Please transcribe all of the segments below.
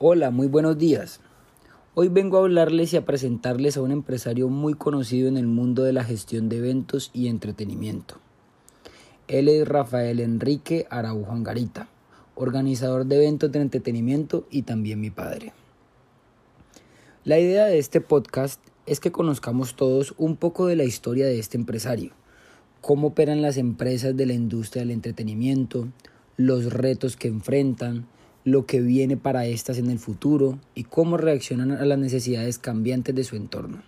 Hola, muy buenos días. Hoy vengo a hablarles y a presentarles a un empresario muy conocido en el mundo de la gestión de eventos y entretenimiento. Él es Rafael Enrique Araujo Angarita, organizador de eventos de entretenimiento y también mi padre. La idea de este podcast es que conozcamos todos un poco de la historia de este empresario, cómo operan las empresas de la industria del entretenimiento, los retos que enfrentan, lo que viene para éstas en el futuro y cómo reaccionan a las necesidades cambiantes de su entorno.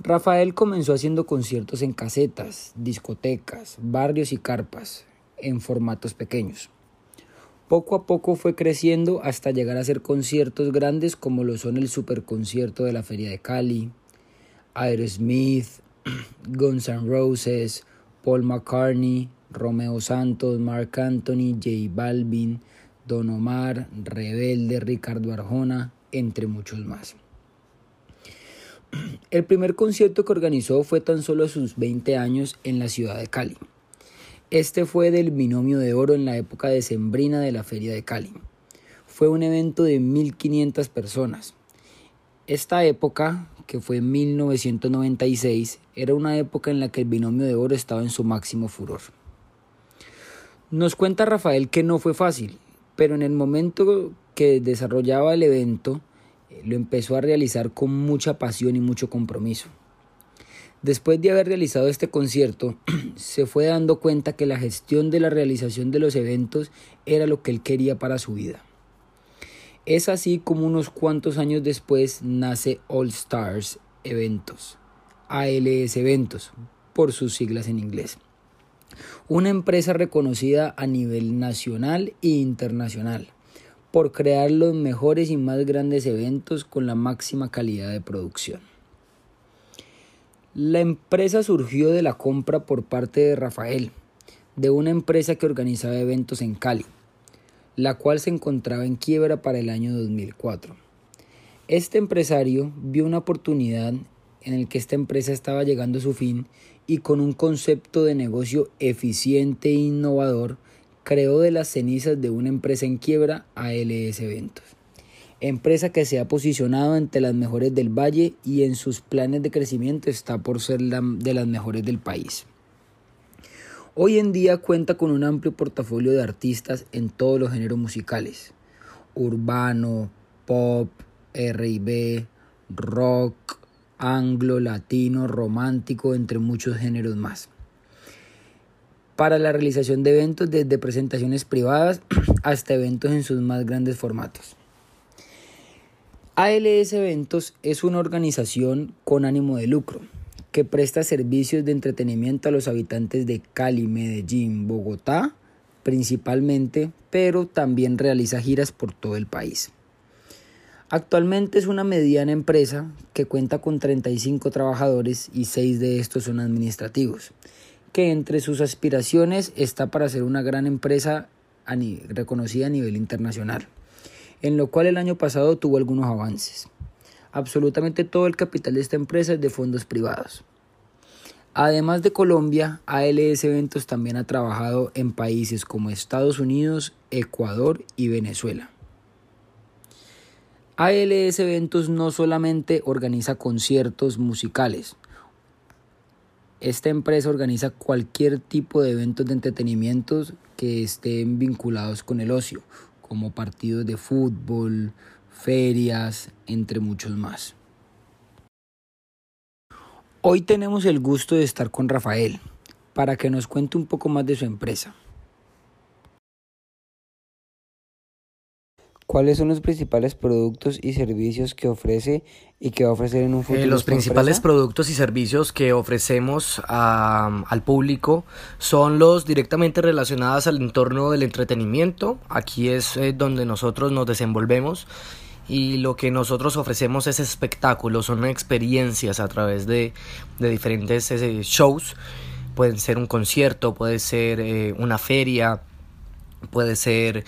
Rafael comenzó haciendo conciertos en casetas, discotecas, barrios y carpas, en formatos pequeños. Poco a poco fue creciendo hasta llegar a hacer conciertos grandes como lo son el superconcierto de la Feria de Cali, Aerosmith, Guns N' Roses, Paul McCartney, Romeo Santos, Mark Anthony, J Balvin, Don Omar, Rebelde, Ricardo Arjona, entre muchos más. El primer concierto que organizó fue tan solo a sus 20 años en la ciudad de Cali. Este fue del binomio de oro en la época decembrina de la Feria de Cali. Fue un evento de 1500 personas. Esta época, que fue en 1996, era una época en la que el binomio de oro estaba en su máximo furor. Nos cuenta Rafael que no fue fácil, pero en el momento que desarrollaba el evento, eh, lo empezó a realizar con mucha pasión y mucho compromiso. Después de haber realizado este concierto, se fue dando cuenta que la gestión de la realización de los eventos era lo que él quería para su vida. Es así como unos cuantos años después nace All Stars Eventos, ALS Eventos, por sus siglas en inglés una empresa reconocida a nivel nacional e internacional por crear los mejores y más grandes eventos con la máxima calidad de producción. La empresa surgió de la compra por parte de Rafael, de una empresa que organizaba eventos en Cali, la cual se encontraba en quiebra para el año 2004. Este empresario vio una oportunidad en el que esta empresa estaba llegando a su fin y con un concepto de negocio eficiente e innovador, creó de las cenizas de una empresa en quiebra ALS Eventos. Empresa que se ha posicionado entre las mejores del valle y en sus planes de crecimiento está por ser de las mejores del país. Hoy en día cuenta con un amplio portafolio de artistas en todos los géneros musicales. Urbano, pop, RB, rock, anglo, latino, romántico, entre muchos géneros más. Para la realización de eventos desde presentaciones privadas hasta eventos en sus más grandes formatos. ALS Eventos es una organización con ánimo de lucro que presta servicios de entretenimiento a los habitantes de Cali, Medellín, Bogotá principalmente, pero también realiza giras por todo el país. Actualmente es una mediana empresa que cuenta con 35 trabajadores y 6 de estos son administrativos, que entre sus aspiraciones está para ser una gran empresa reconocida a nivel internacional, en lo cual el año pasado tuvo algunos avances. Absolutamente todo el capital de esta empresa es de fondos privados. Además de Colombia, ALS Eventos también ha trabajado en países como Estados Unidos, Ecuador y Venezuela. ALS Eventos no solamente organiza conciertos musicales. Esta empresa organiza cualquier tipo de eventos de entretenimiento que estén vinculados con el ocio, como partidos de fútbol, ferias, entre muchos más. Hoy tenemos el gusto de estar con Rafael para que nos cuente un poco más de su empresa. ¿Cuáles son los principales productos y servicios que ofrece y que va a ofrecer en un futuro? Eh, los principales productos y servicios que ofrecemos al público son los directamente relacionados al entorno del entretenimiento. Aquí es eh, donde nosotros nos desenvolvemos y lo que nosotros ofrecemos es espectáculos, son experiencias a través de, de diferentes eh, shows. Pueden ser un concierto, puede ser una feria, puede ser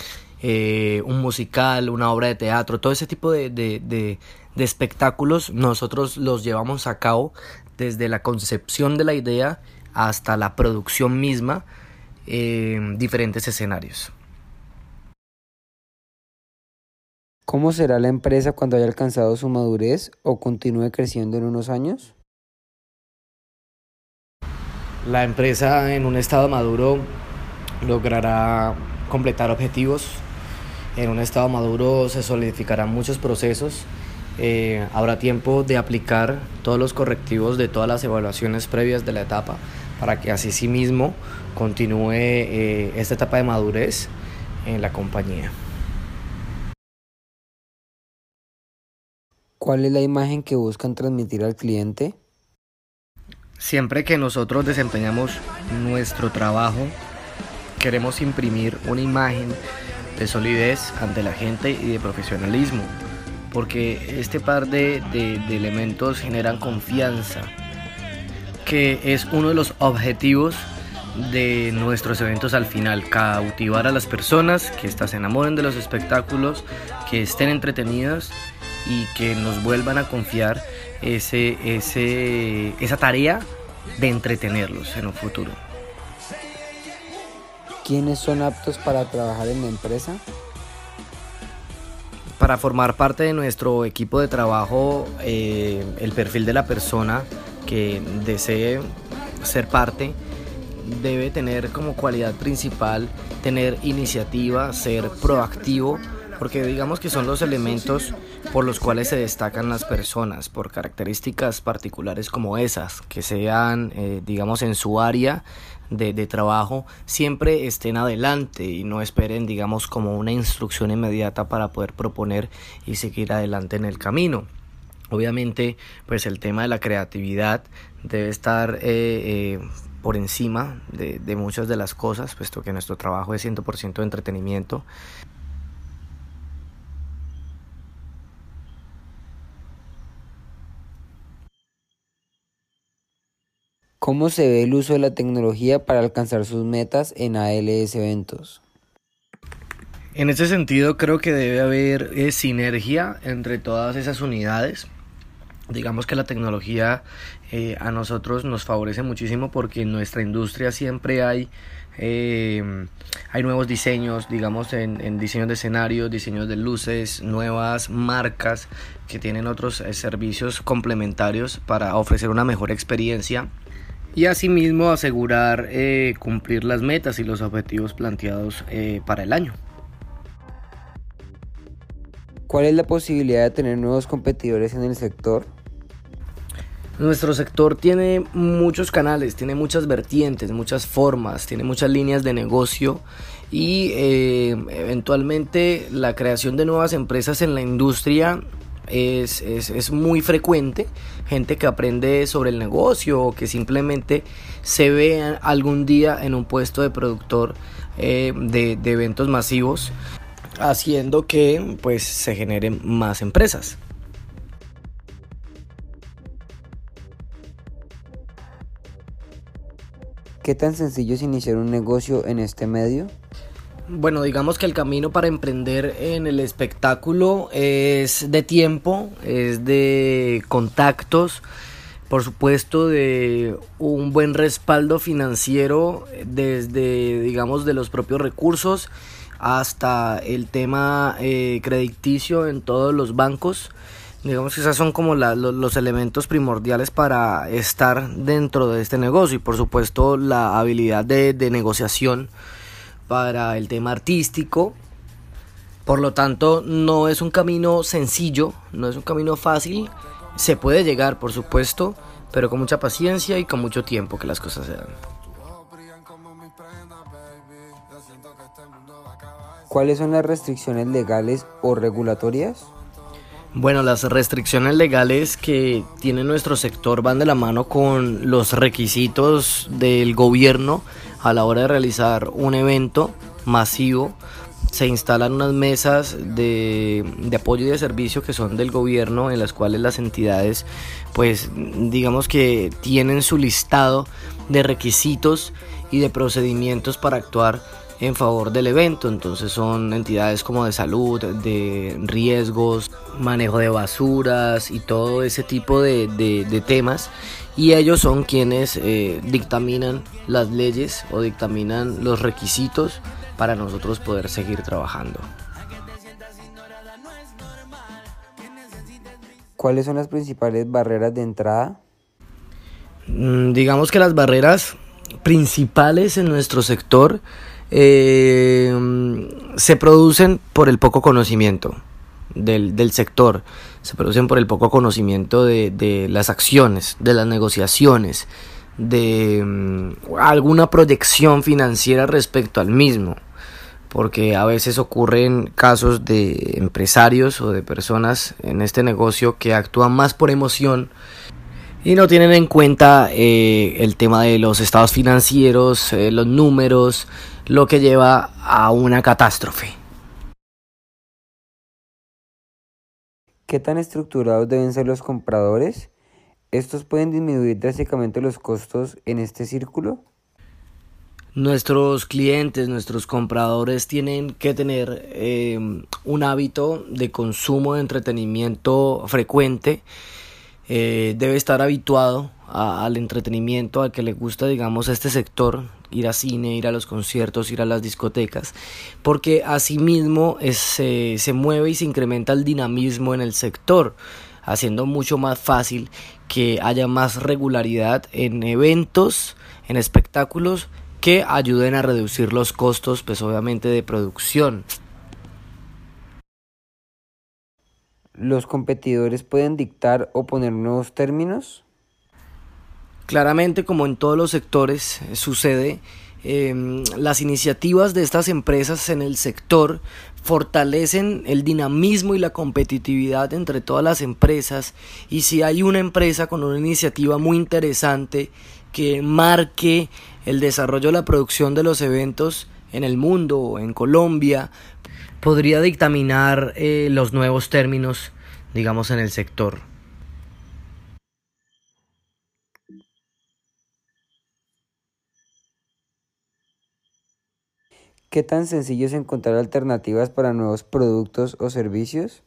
eh, un musical, una obra de teatro, todo ese tipo de, de, espectáculos nosotros los llevamos a cabo desde la concepción de la idea hasta la producción misma en diferentes escenarios. ¿Cómo será la empresa cuando haya alcanzado su madurez o continúe creciendo en unos años? La empresa en un estado maduro logrará completar objetivos. En un estado maduro se solidificarán muchos procesos. Eh, habrá tiempo de aplicar todos los correctivos de todas las evaluaciones previas de la etapa para que así sí mismo continúe eh, esta etapa de madurez en la compañía. ¿Cuál es la imagen que buscan transmitir al cliente? Siempre que nosotros desempeñamos nuestro trabajo, queremos imprimir una imagen de solidez ante la gente y de profesionalismo, porque este par de, de, elementos generan confianza, que es uno de los objetivos de nuestros eventos al final, cautivar a las personas, que estas se enamoren de los espectáculos, que estén entretenidas y que nos vuelvan a confiar ese, ese, esa tarea de entretenerlos en un futuro. ¿Quiénes son aptos para trabajar en la empresa? Para formar parte de nuestro equipo de trabajo, eh, el perfil de la persona que desee ser parte debe tener como cualidad principal tener iniciativa, ser proactivo, porque digamos que son los elementos por los cuales se destacan las personas, por características particulares como esas, que sean, eh, digamos, en su área de, de, trabajo, siempre estén adelante y no esperen, digamos, como una instrucción inmediata para poder proponer y seguir adelante en el camino. Obviamente, pues el tema de la creatividad debe estar... Eh, eh, por encima de, de, muchas de las cosas, puesto que nuestro trabajo es 100% de entretenimiento. ¿Cómo se ve el uso de la tecnología para alcanzar sus metas en ALS Eventos? En ese sentido creo que debe haber eh, sinergia entre todas esas unidades. Digamos que la tecnología eh, a nosotros nos favorece muchísimo porque en nuestra industria siempre hay, eh, hay nuevos diseños, digamos en, en, diseños de escenarios, diseños de luces, nuevas marcas que tienen otros eh, servicios complementarios para ofrecer una mejor experiencia y asimismo asegurar eh, cumplir las metas y los objetivos planteados eh, para el año. ¿Cuál es la posibilidad de tener nuevos competidores en el sector? Nuestro sector tiene muchos canales, tiene muchas vertientes, muchas formas, tiene muchas líneas de negocio y eh, eventualmente la creación de nuevas empresas en la industria es, es, es, muy frecuente, gente que aprende sobre el negocio o que simplemente se ve algún día en un puesto de productor eh, de, de eventos masivos, haciendo que pues se generen más empresas. ¿Qué tan sencillo es iniciar un negocio en este medio? Bueno, digamos que el camino para emprender en el espectáculo es de tiempo, es de contactos, por supuesto de un buen respaldo financiero desde, digamos, de los propios recursos hasta el tema eh, crediticio en todos los bancos. Digamos que esos son como los, elementos primordiales para estar dentro de este negocio y por supuesto la habilidad de negociación para el tema artístico. Por lo tanto, no es un camino sencillo, no es un camino fácil. Se puede llegar, por supuesto, pero con mucha paciencia y con mucho tiempo que las cosas se dan. ¿Cuáles son las restricciones legales o regulatorias? Bueno, las restricciones legales que tiene nuestro sector van de la mano con los requisitos del gobierno a la hora de realizar un evento masivo. Se instalan unas mesas de, apoyo y de servicio que son del gobierno en las cuales las entidades pues digamos que tienen su listado de requisitos y de procedimientos para actuar en favor del evento. Entonces son entidades como de salud, de riesgos, manejo de basuras y todo ese tipo de temas. Y ellos son quienes eh, dictaminan las leyes o dictaminan los requisitos para nosotros poder seguir trabajando. ¿Cuáles son las principales barreras de entrada? Mm, digamos que las barreras principales en nuestro sector eh, se producen por el poco conocimiento del, del, sector, se producen por el poco conocimiento de, de las acciones, de las negociaciones, de mm, alguna proyección financiera respecto al mismo porque a veces ocurren casos de empresarios o de personas en este negocio que actúan más por emoción y no tienen en cuenta eh, el tema de los estados financieros, eh, los números, lo que lleva a una catástrofe. ¿Qué tan estructurados deben ser los compradores? ¿Estos pueden disminuir drásticamente los costos en este círculo? Nuestros clientes, nuestros compradores tienen que tener eh, un hábito de consumo de entretenimiento frecuente. Eh, debe estar habituado al entretenimiento, al que le gusta, digamos, este sector, ir a cine, ir a los conciertos, ir a las discotecas, porque asimismo es, se mueve y se incrementa el dinamismo en el sector, haciendo mucho más fácil que haya más regularidad en eventos, en espectáculos que ayuden a reducir los costos, pues obviamente de producción. ¿Los competidores pueden dictar o poner nuevos términos? Claramente, como en todos los sectores eh, sucede, em, las iniciativas de estas empresas en el sector fortalecen el dinamismo y la competitividad entre todas las empresas y si hay una empresa con una iniciativa muy interesante que marque el desarrollo de la producción de los eventos en el mundo o en Colombia podría dictaminar eh, los nuevos términos, digamos, en el sector. ¿Qué tan sencillo es encontrar alternativas para nuevos productos o servicios?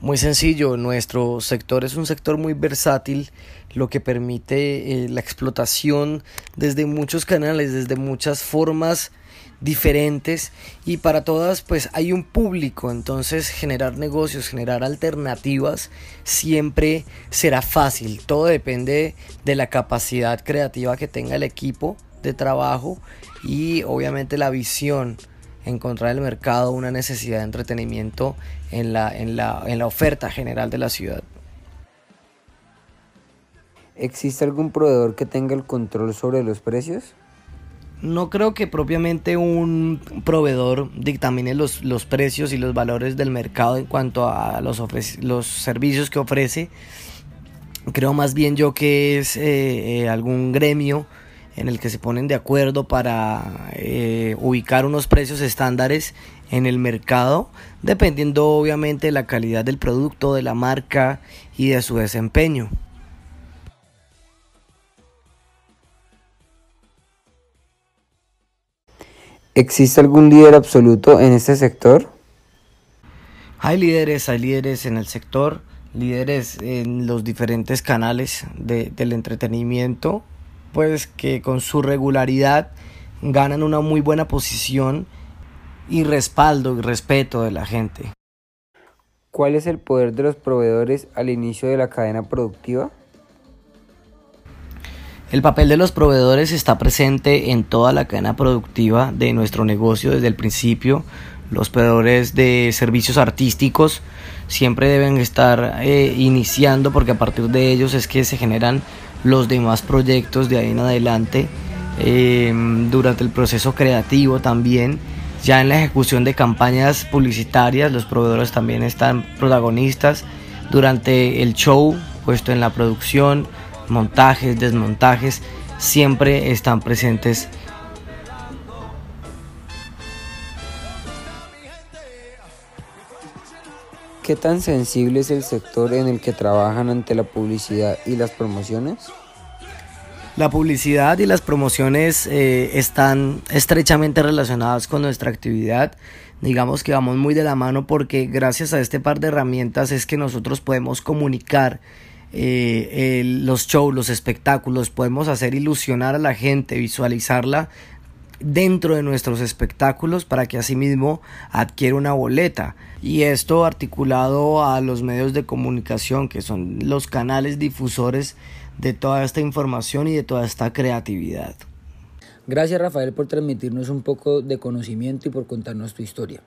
Muy sencillo, nuestro sector es un sector muy versátil, lo que permite eh, la explotación desde muchos canales, desde muchas formas diferentes y para todas pues hay un público, entonces generar negocios, generar alternativas siempre será fácil, todo depende de la capacidad creativa que tenga el equipo de trabajo y obviamente la visión encontrar en el mercado una necesidad de entretenimiento en la, en la, en la oferta general de la ciudad. ¿Existe algún proveedor que tenga el control sobre los precios? No creo que propiamente un proveedor dictamine los, los precios y los valores del mercado en cuanto a los, los servicios que ofrece. Creo más bien yo que es eh, eh, algún gremio en el que se ponen de acuerdo para eh, ubicar unos precios estándares en el mercado, dependiendo obviamente de la calidad del producto, de la marca y de su desempeño. ¿Existe algún líder absoluto en este sector? Hay líderes, hay líderes en el sector, líderes en los diferentes canales del entretenimiento pues que con su regularidad ganan una muy buena posición y respaldo y respeto de la gente. ¿Cuál es el poder de los proveedores al inicio de la cadena productiva? El papel de los proveedores está presente en toda la cadena productiva de nuestro negocio desde el principio. Los proveedores de servicios artísticos siempre deben estar eh, iniciando porque a partir de ellos es que se generan los demás proyectos de ahí en adelante eh, durante el proceso creativo también ya en la ejecución de campañas publicitarias los proveedores también están protagonistas. Durante el show puesto en la producción montajes desmontajes siempre están presentes ¿Qué tan sensible es el sector en el que trabajan ante la publicidad y las promociones? La publicidad y las promociones eh, están estrechamente relacionadas con nuestra actividad. Digamos que vamos muy de la mano porque gracias a este par de herramientas es que nosotros podemos comunicar eh, los shows, los espectáculos, podemos hacer ilusionar a la gente, visualizarla dentro de nuestros espectáculos para que asimismo adquiera una boleta. Y esto articulado a los medios de comunicación, que son los canales difusores de toda esta información y de toda esta creatividad. Gracias Rafael por transmitirnos un poco de conocimiento y por contarnos tu historia.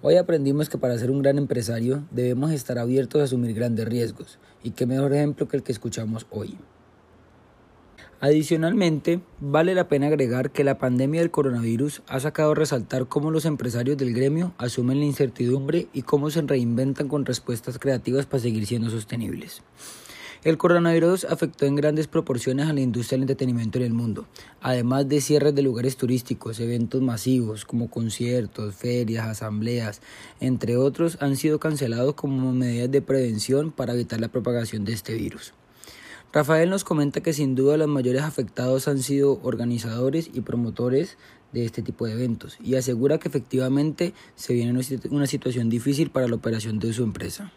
Hoy aprendimos que para ser un gran empresario debemos estar abiertos a asumir grandes riesgos, y qué mejor ejemplo que el que escuchamos hoy. Adicionalmente, vale la pena agregar que la pandemia del coronavirus ha sacado a resaltar cómo los empresarios del gremio asumen la incertidumbre y cómo se reinventan con respuestas creativas para seguir siendo sostenibles. El coronavirus afectó en grandes proporciones a la industria del entretenimiento en el mundo, además de cierres de lugares turísticos, eventos masivos como conciertos, ferias, asambleas, entre otros, han sido cancelados como medidas de prevención para evitar la propagación de este virus. Rafael nos comenta que sin duda los mayores afectados han sido organizadores y promotores de este tipo de eventos y asegura que efectivamente se viene una situación difícil para la operación de su empresa.